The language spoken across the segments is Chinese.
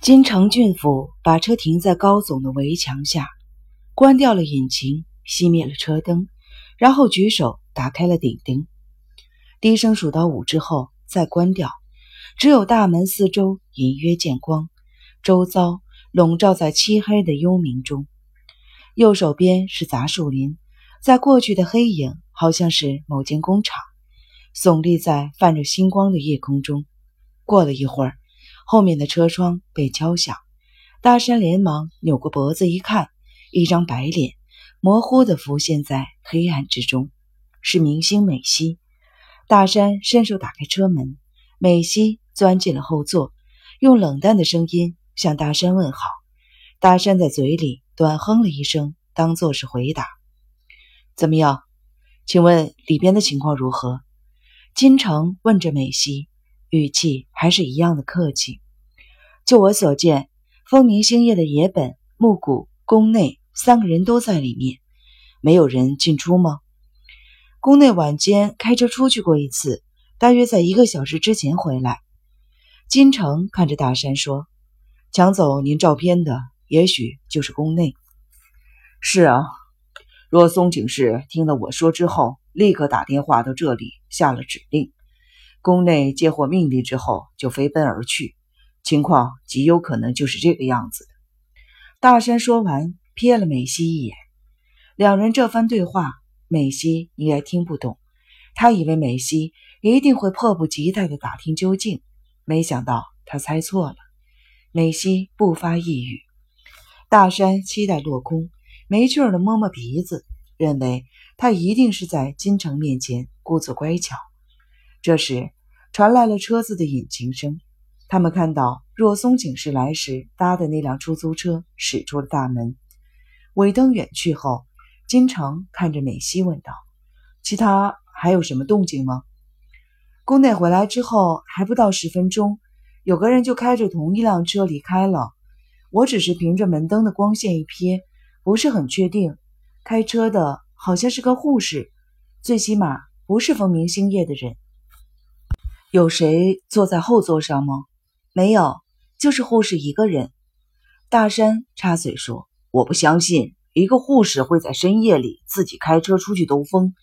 金城郡府把车停在高耸的围墙下，关掉了引擎，熄灭了车灯，然后举手打开了顶灯，低声数到五之后再关掉。只有大门四周隐约见光，周遭笼罩在漆黑的幽冥中。右手边是杂树林，在过去的黑影好像是某间工厂，耸立在泛着星光的夜空中。过了一会儿。后面的车窗被敲响，大山连忙扭过脖子一看，一张白脸模糊地浮现在黑暗之中，是明星美希。大山伸手打开车门，美希钻进了后座，用冷淡的声音向大山问好。大山在嘴里短哼了一声，当作是回答。怎么样？请问里边的情况如何？金城问着美希。语气还是一样的客气。就我所见，风明星夜的野本、木谷、宫内三个人都在里面，没有人进出吗？宫内晚间开车出去过一次，大约在一个小时之前回来。金城看着大山说：“抢走您照片的，也许就是宫内。”是啊，若松井氏听了我说之后，立刻打电话到这里，下了指令。宫内接获命令之后，就飞奔而去，情况极有可能就是这个样子的。大山说完，瞥了美希一眼。两人这番对话，美希应该听不懂。他以为美希一定会迫不及待地打听究竟，没想到他猜错了。美希不发一语。大山期待落空，没趣地摸摸鼻子，认为他一定是在金城面前故作乖巧。这时传来了车子的引擎声，他们看到若松警示来时搭的那辆出租车驶出了大门。尾灯远去后，金城看着美希问道：“其他还有什么动静吗？”宫内回来之后还不到十分钟，有个人就开着同一辆车离开了。我只是凭着门灯的光线一瞥，不是很确定。开车的好像是个护士，最起码不是风明星业的人。有谁坐在后座上吗？没有，就是护士一个人。大山插嘴说：“我不相信一个护士会在深夜里自己开车出去兜风。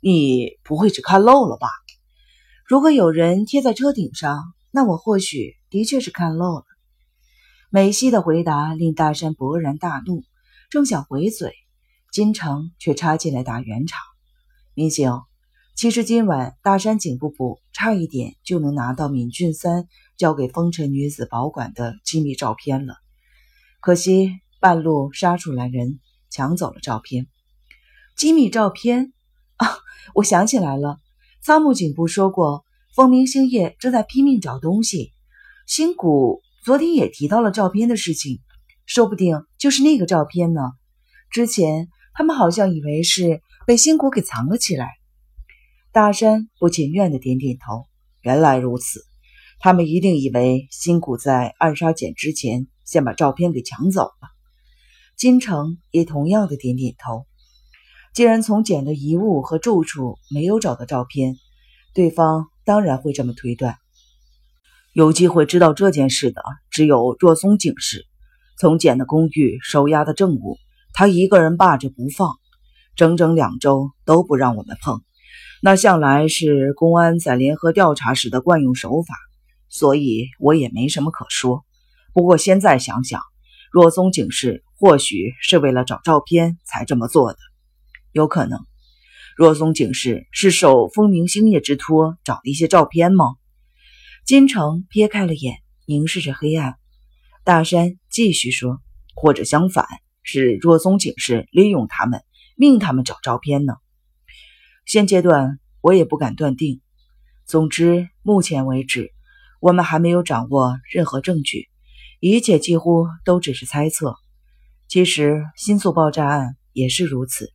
你不会是看漏了吧？如果有人贴在车顶上，那我或许的确是看漏了。”美希的回答令大山勃然大怒，正想回嘴，金城却插进来打圆场：“民警。”其实今晚大山警部部差一点就能拿到闵俊三交给风尘女子保管的机密照片了，可惜半路杀出来人抢走了照片。机密照片啊！我想起来了，仓木警部说过，风明星夜正在拼命找东西。新谷昨天也提到了照片的事情，说不定就是那个照片呢。之前他们好像以为是被新谷给藏了起来。大山不情愿的点点头。原来如此，他们一定以为新谷在暗杀简之前先把照片给抢走了。金城也同样的点点头。既然从简的遗物和住处没有找到照片，对方当然会这么推断。有机会知道这件事的只有若松警视。从简的公寓收押的证物，他一个人霸着不放，整整两周都不让我们碰。那向来是公安在联合调查时的惯用手法，所以我也没什么可说。不过现在想想，若松警视或许是为了找照片才这么做的，有可能。若松警视是受风明星夜之托找一些照片吗？金城撇开了眼，凝视着黑暗。大山继续说：“或者相反，是若松警视利用他们，命他们找照片呢？”现阶段我也不敢断定。总之，目前为止，我们还没有掌握任何证据，一切几乎都只是猜测。其实，新宿爆炸案也是如此。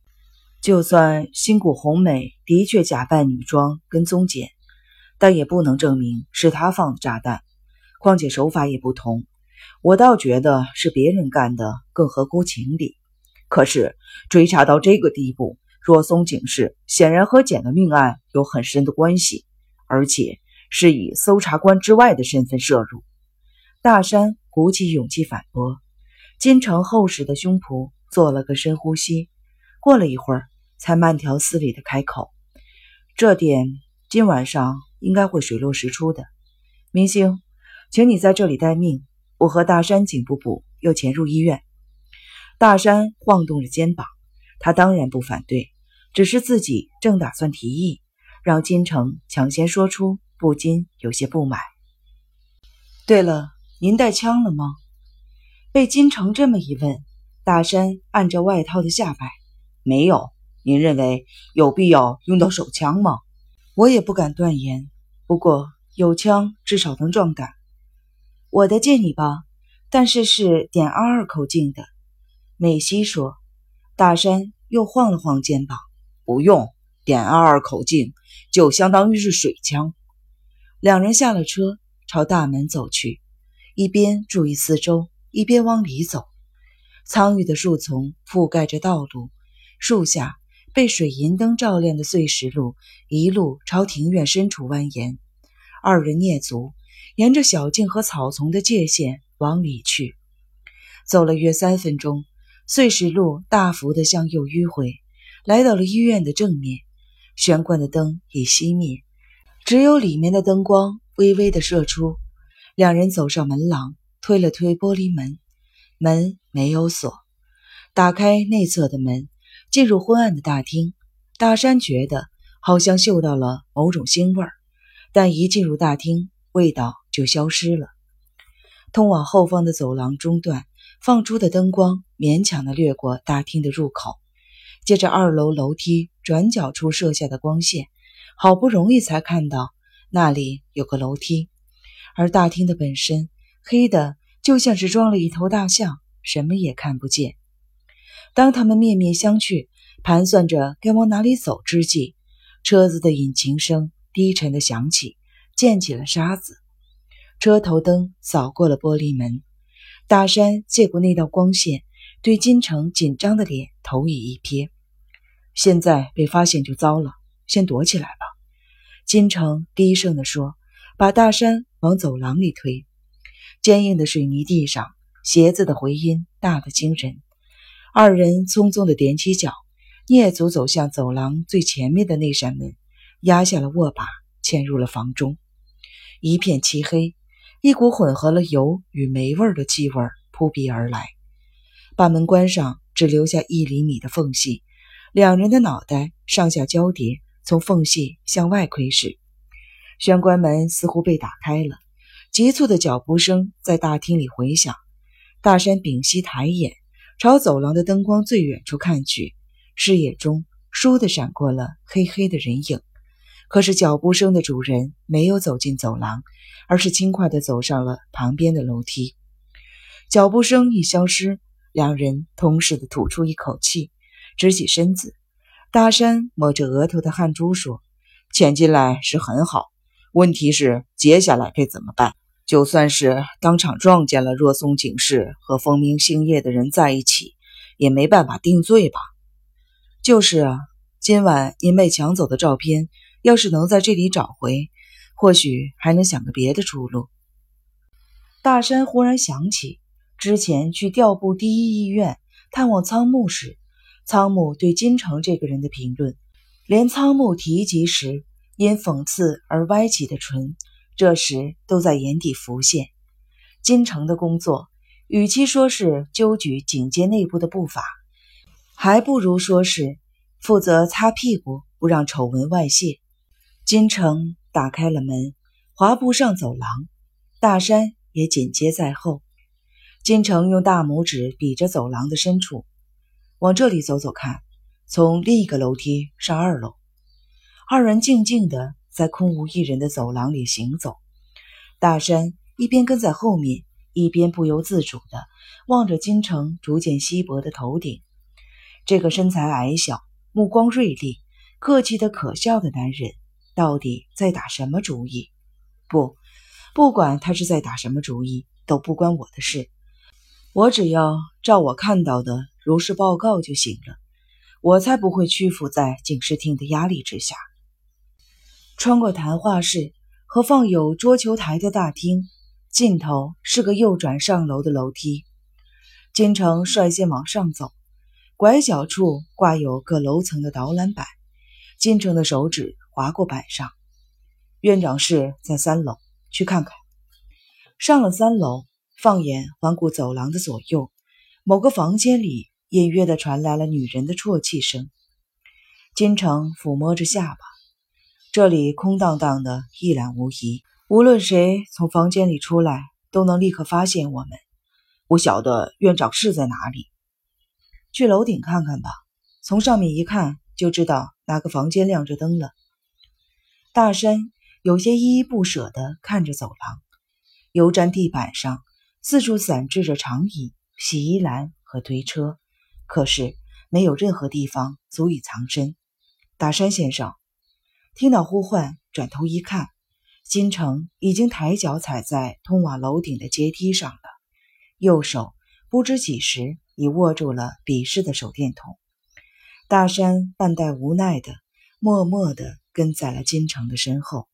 就算新谷红美的确假扮女装跟踪简，但也不能证明是她放的炸弹。况且手法也不同，我倒觉得是别人干的更合乎情理。可是追查到这个地步。若松警视显然和简的命案有很深的关系，而且是以搜查官之外的身份涉入。大山鼓起勇气反驳。金城厚实的胸脯做了个深呼吸，过了一会儿，才慢条斯理的开口：“这点今晚上应该会水落石出的。明星，请你在这里待命，我和大山警部补又潜入医院。”大山晃动着肩膀，他当然不反对，只是自己正打算提议，让金城抢先说出，不禁有些不满。对了，您带枪了吗？被金城这么一问，大山按着外套的下摆，没有。您认为有必要用到手枪吗？我也不敢断言，不过有枪至少能壮胆。我的借你吧，但是是点二二口径的。美西说。大山又晃了晃肩膀，不用，点二二口径就相当于是水枪。两人下了车。朝大门走去，一边注意四周，一边往里走。苍郁的树丛覆盖着道路，树下被水银灯照亮的碎石路一路朝庭院深处蜿蜒。二人蹑足，沿着小径和草丛的界限往里去。走了约三分钟，碎石路大幅地向右迂回，来到了医院的正面。玄关的灯已熄灭，只有里面的灯光。微微的射出，两人走上门廊，推了推玻璃门，门没有锁。打开内侧的门，进入昏暗的大厅。大山觉得好像嗅到了某种腥味儿，但一进入大厅，味道就消失了。通往后方的走廊中段放出的灯光勉强的掠过大厅的入口，接着二楼楼梯转角处射下的光线，好不容易才看到。那里有个楼梯，而大厅的本身黑的就像是装了一头大象，什么也看不见。当他们面面相觑，盘算着该往哪里走之际，车子的引擎声低沉的响起，溅起了沙子。车头灯扫过了玻璃门，大山借过那道光线，对金城紧张的脸投以一瞥。现在被发现就糟了，先躲起来吧。金城低声地说：“把大山往走廊里推。”坚硬的水泥地上，鞋子的回音大得惊人。二人匆匆地踮起脚，蹑足走向走廊最前面的那扇门，压下了握把，潜入了房中。一片漆黑，一股混合了油与霉味的气味扑鼻而来。把门关上，只留下一厘米的缝隙，两人的脑袋上下交叠。从缝隙向外窥视，玄关门似乎被打开了，急促的脚步声在大厅里回响。大山屏息抬眼，朝走廊的灯光最远处看去，视野中倏地闪过了黑黑的人影。可是脚步声的主人没有走进走廊，而是轻快地走上了旁边的楼梯。脚步声一消失，两人同时的吐出一口气，直起身子。大山抹着额头的汗珠说：“潜进来是很好，问题是接下来该怎么办？就算是当场撞见了若松警视和风明星夜的人在一起，也没办法定罪吧？”“就是啊，今晚您被抢走的照片，要是能在这里找回，或许还能想个别的出路。”大山忽然想起之前去调部第一医院探望仓木时。仓木对金城这个人的评论，连仓木提及时因讽刺而歪起的唇，这时都在眼底浮现。金城的工作，与其说是纠举警界内部的不法，还不如说是负责擦屁股，不让丑闻外泄。金城打开了门，滑步上走廊，大山也紧接在后。金城用大拇指比着走廊的深处。往这里走走看，从另一个楼梯上二楼。二人静静地在空无一人的走廊里行走。大山一边跟在后面，一边不由自主地望着金城逐渐稀薄的头顶。这个身材矮小、目光锐利、客气的可笑的男人，到底在打什么主意？不，不管他是在打什么主意，都不关我的事。我只要照我看到的。如实报告就行了，我才不会屈服在警视厅的压力之下。穿过谈话室和放有桌球台的大厅，尽头是个右转上楼的楼梯。金城率先往上走，拐角处挂有各楼层的导览板。金城的手指划过板上，院长室在三楼，去看看。上了三楼，放眼环顾走廊的左右，某个房间里隐约的传来了女人的啜泣声。金城抚摸着下巴，这里空荡荡的，一览无遗。无论谁从房间里出来，都能立刻发现我们。不晓得院长室在哪里？去楼顶看看吧，从上面一看就知道哪个房间亮着灯了。大山有些依依不舍地看着走廊。油毡地板上四处散置着长椅、洗衣篮和推车，可是没有任何地方足以藏身。大山先生听到呼唤，转头一看，金城已经抬脚踩在通往楼顶的阶梯上了，右手不知几时已握住了笔试的手电筒。大山半带无奈的，默默地跟在了金城的身后。